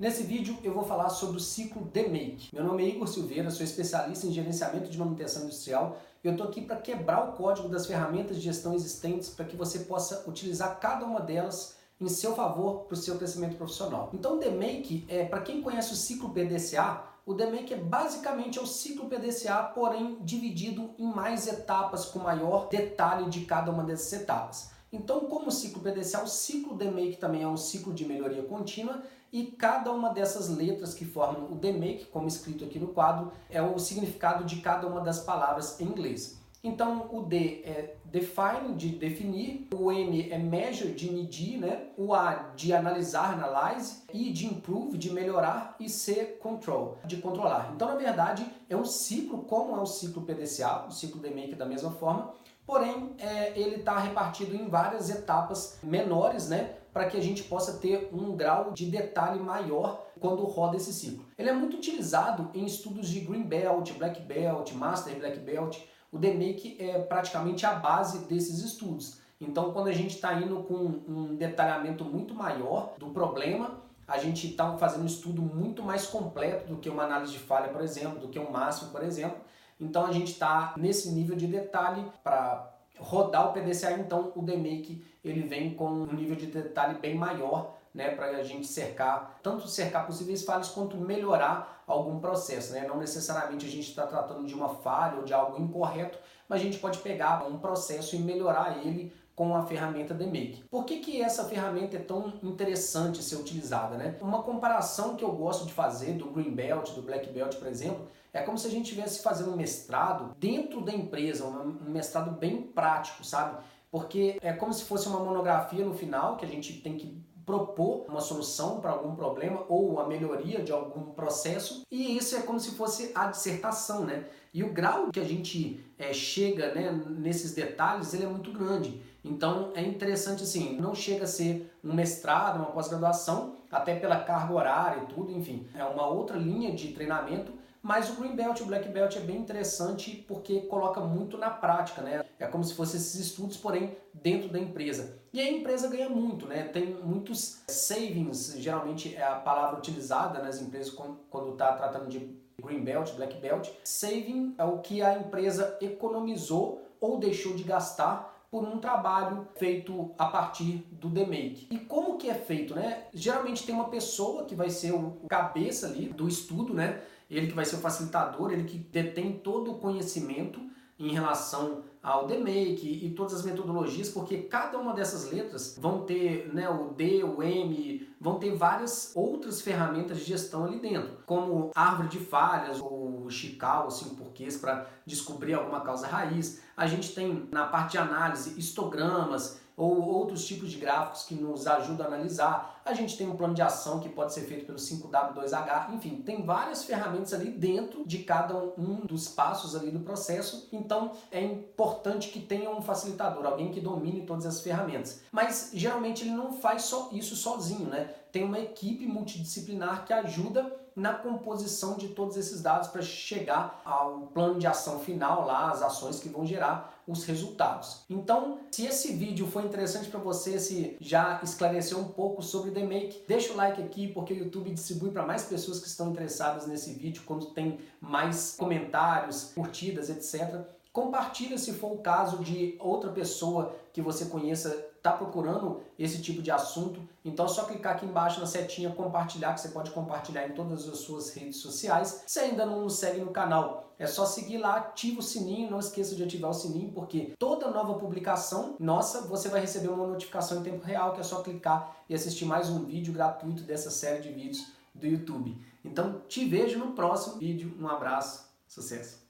Nesse vídeo eu vou falar sobre o ciclo DMake. Meu nome é Igor Silveira, sou especialista em gerenciamento de manutenção industrial e eu estou aqui para quebrar o código das ferramentas de gestão existentes para que você possa utilizar cada uma delas em seu favor para o seu crescimento profissional. Então o DMake, é, para quem conhece o ciclo PDCA, o DMake é basicamente o ciclo PDCA, porém dividido em mais etapas com maior detalhe de cada uma dessas etapas. Então, como o ciclo PDCA, o ciclo DMake também é um ciclo de melhoria contínua e cada uma dessas letras que formam o DMake, como escrito aqui no quadro, é o significado de cada uma das palavras em inglês. Então, o D é define, de definir, o M é measure, de medir, né? o A de analisar, analyze, I de improve, de melhorar, e C, control, de controlar. Então, na verdade, é um ciclo, como é o ciclo PDCA, o ciclo DMake da mesma forma, porém é, ele está repartido em várias etapas menores, né? Para que a gente possa ter um grau de detalhe maior quando roda esse ciclo. Ele é muito utilizado em estudos de Green Belt, Black Belt, Master Black Belt. O DMake é praticamente a base desses estudos. Então, quando a gente está indo com um detalhamento muito maior do problema, a gente está fazendo um estudo muito mais completo do que uma análise de falha, por exemplo, do que um máximo, por exemplo. Então a gente está nesse nível de detalhe para rodar o PDCA, então o DMake ele vem com um nível de detalhe bem maior né, para a gente cercar, tanto cercar possíveis falhas quanto melhorar algum processo. Né? Não necessariamente a gente está tratando de uma falha ou de algo incorreto, mas a gente pode pegar um processo e melhorar ele com a ferramenta DMake. Por que, que essa ferramenta é tão interessante ser utilizada? Né? Uma comparação que eu gosto de fazer do Green Belt, do Black Belt, por exemplo, é como se a gente estivesse fazendo um mestrado dentro da empresa, um mestrado bem prático, sabe? Porque é como se fosse uma monografia no final que a gente tem que propor uma solução para algum problema ou a melhoria de algum processo e isso é como se fosse a dissertação, né? E o grau que a gente é, chega né, nesses detalhes ele é muito grande. Então é interessante assim, não chega a ser um mestrado, uma pós-graduação, até pela carga horária e tudo, enfim, é uma outra linha de treinamento mas o Green Belt e o Black Belt é bem interessante porque coloca muito na prática, né? É como se fossem esses estudos, porém, dentro da empresa. E a empresa ganha muito, né? Tem muitos savings, geralmente é a palavra utilizada nas empresas quando está tratando de Green Belt, Black Belt. Saving é o que a empresa economizou ou deixou de gastar por um trabalho feito a partir do DMake. E como que é feito, né? Geralmente tem uma pessoa que vai ser o cabeça ali do estudo, né? Ele que vai ser o facilitador, ele que detém todo o conhecimento em relação ao DMake e todas as metodologias, porque cada uma dessas letras vão ter né, o D, o M, vão ter várias outras ferramentas de gestão ali dentro, como árvore de falhas, ou Chical, ou cinco porquês, para descobrir alguma causa raiz. A gente tem na parte de análise histogramas, ou outros tipos de gráficos que nos ajudam a analisar. A gente tem um plano de ação que pode ser feito pelo 5W2H, enfim, tem várias ferramentas ali dentro de cada um dos passos ali do processo. Então é importante que tenha um facilitador, alguém que domine todas as ferramentas. Mas geralmente ele não faz só isso sozinho, né? Tem uma equipe multidisciplinar que ajuda na composição de todos esses dados para chegar ao plano de ação final lá, as ações que vão gerar os resultados. Então, se esse vídeo foi interessante para você, se já esclareceu um pouco sobre The Make, deixa o like aqui porque o YouTube distribui para mais pessoas que estão interessadas nesse vídeo quando tem mais comentários, curtidas, etc. Compartilha se for o caso de outra pessoa que você conheça está procurando esse tipo de assunto. Então é só clicar aqui embaixo na setinha compartilhar, que você pode compartilhar em todas as suas redes sociais. Se ainda não nos segue no canal, é só seguir lá, ativa o sininho, não esqueça de ativar o sininho, porque toda nova publicação nossa, você vai receber uma notificação em tempo real, que é só clicar e assistir mais um vídeo gratuito dessa série de vídeos do YouTube. Então te vejo no próximo vídeo. Um abraço, sucesso!